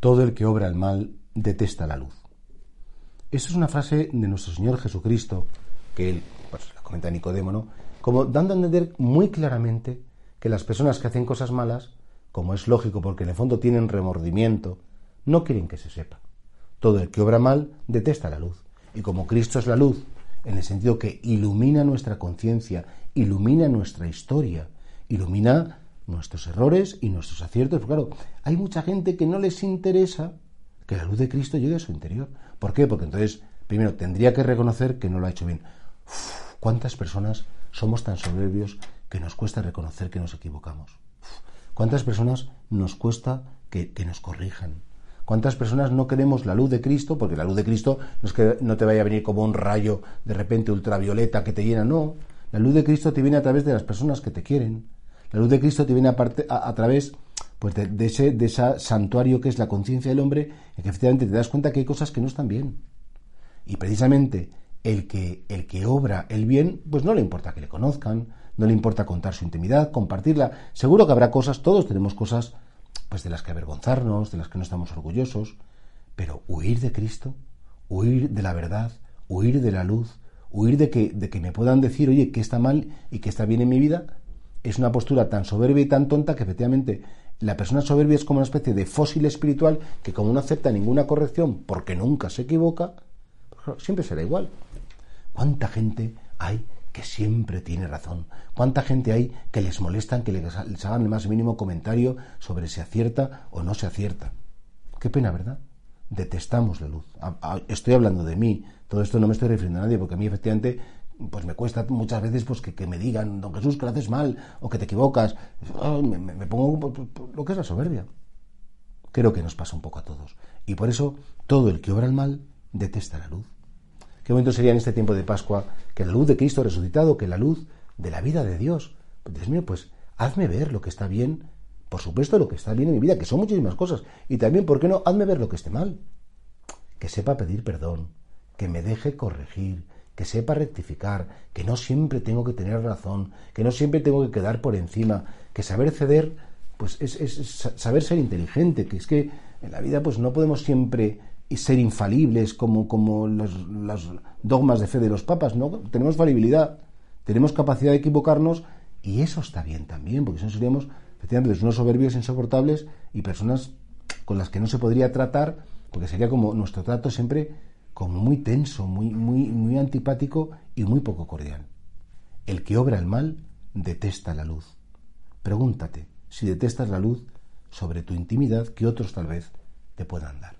Todo el que obra el mal detesta la luz. Esa es una frase de nuestro Señor Jesucristo, que él, pues la comenta Nicodemo, ¿no? Como dando a entender muy claramente que las personas que hacen cosas malas, como es lógico porque en el fondo tienen remordimiento, no quieren que se sepa. Todo el que obra mal detesta la luz. Y como Cristo es la luz, en el sentido que ilumina nuestra conciencia, ilumina nuestra historia, ilumina nuestros errores y nuestros aciertos. Claro, hay mucha gente que no les interesa que la luz de Cristo llegue a su interior. ¿Por qué? Porque entonces, primero, tendría que reconocer que no lo ha hecho bien. ¿Cuántas personas somos tan soberbios que nos cuesta reconocer que nos equivocamos? ¿Cuántas personas nos cuesta que, nos corrijan? ¿Cuántas personas no queremos la luz de Cristo? Porque la luz de Cristo no es que no te vaya a venir como un rayo de repente ultravioleta que te llena, no. La luz de Cristo te viene a través de las personas que te quieren, la luz de Cristo te viene a, a, través pues de, ese, de santuario que es la conciencia del hombre, en que efectivamente te das cuenta que hay cosas que no están bien. Y precisamente el que, el que obra el bien, pues no le importa que le conozcan, no le importa contar su intimidad, compartirla. Seguro que habrá cosas, todos tenemos cosas pues de las que avergonzarnos, de las que no estamos orgullosos, pero huir de Cristo, huir de la verdad, huir de la luz, huir de que, de que me puedan decir, oye, que está mal y que está bien en mi vida, es una postura tan soberbia y tan tonta que efectivamente la persona soberbia es como una especie de fósil espiritual que como no acepta ninguna corrección porque nunca se equivoca, pues siempre será igual. ¿Cuánta gente hay que siempre tiene razón? ¿Cuánta gente hay que les molestan que les hagan el más mínimo comentario sobre si acierta o no se acierta? Qué pena, ¿verdad? Detestamos la luz. Estoy hablando de mí. Todo esto no me estoy refiriendo a nadie porque a mí efectivamente pues me cuesta muchas veces pues que, me digan, don Jesús, que lo haces mal o que te equivocas. me, pongo lo que es la soberbia. Creo que nos pasa un poco a todos. Y por eso todo el que obra el mal detesta la luz. Qué momento sería en este tiempo de Pascua que la luz de Cristo resucitado, que la luz de la vida de Dios. Pues, Dios pues hazme ver lo que está bien, por supuesto lo que está bien en mi vida, que son muchísimas cosas. Y también, ¿por qué no? Hazme ver lo que esté mal. Que sepa pedir perdón, que me deje corregir, que sepa rectificar, que no siempre tengo que tener razón, que no siempre tengo que quedar por encima, que saber ceder, pues es, saber ser inteligente, que es que en la vida pues no podemos siempre ser infalibles como, como los, dogmas de fe de los papas, ¿no? Tenemos falibilidad, tenemos capacidad de equivocarnos y eso está bien también, porque si no seríamos efectivamente unos soberbios insoportables y personas con las que no se podría tratar, porque sería como nuestro trato siempre como muy tenso, muy, muy, muy antipático y muy poco cordial. El que obra el mal detesta la luz. Pregúntate si detestas la luz sobre tu intimidad que otros tal vez te puedan dar.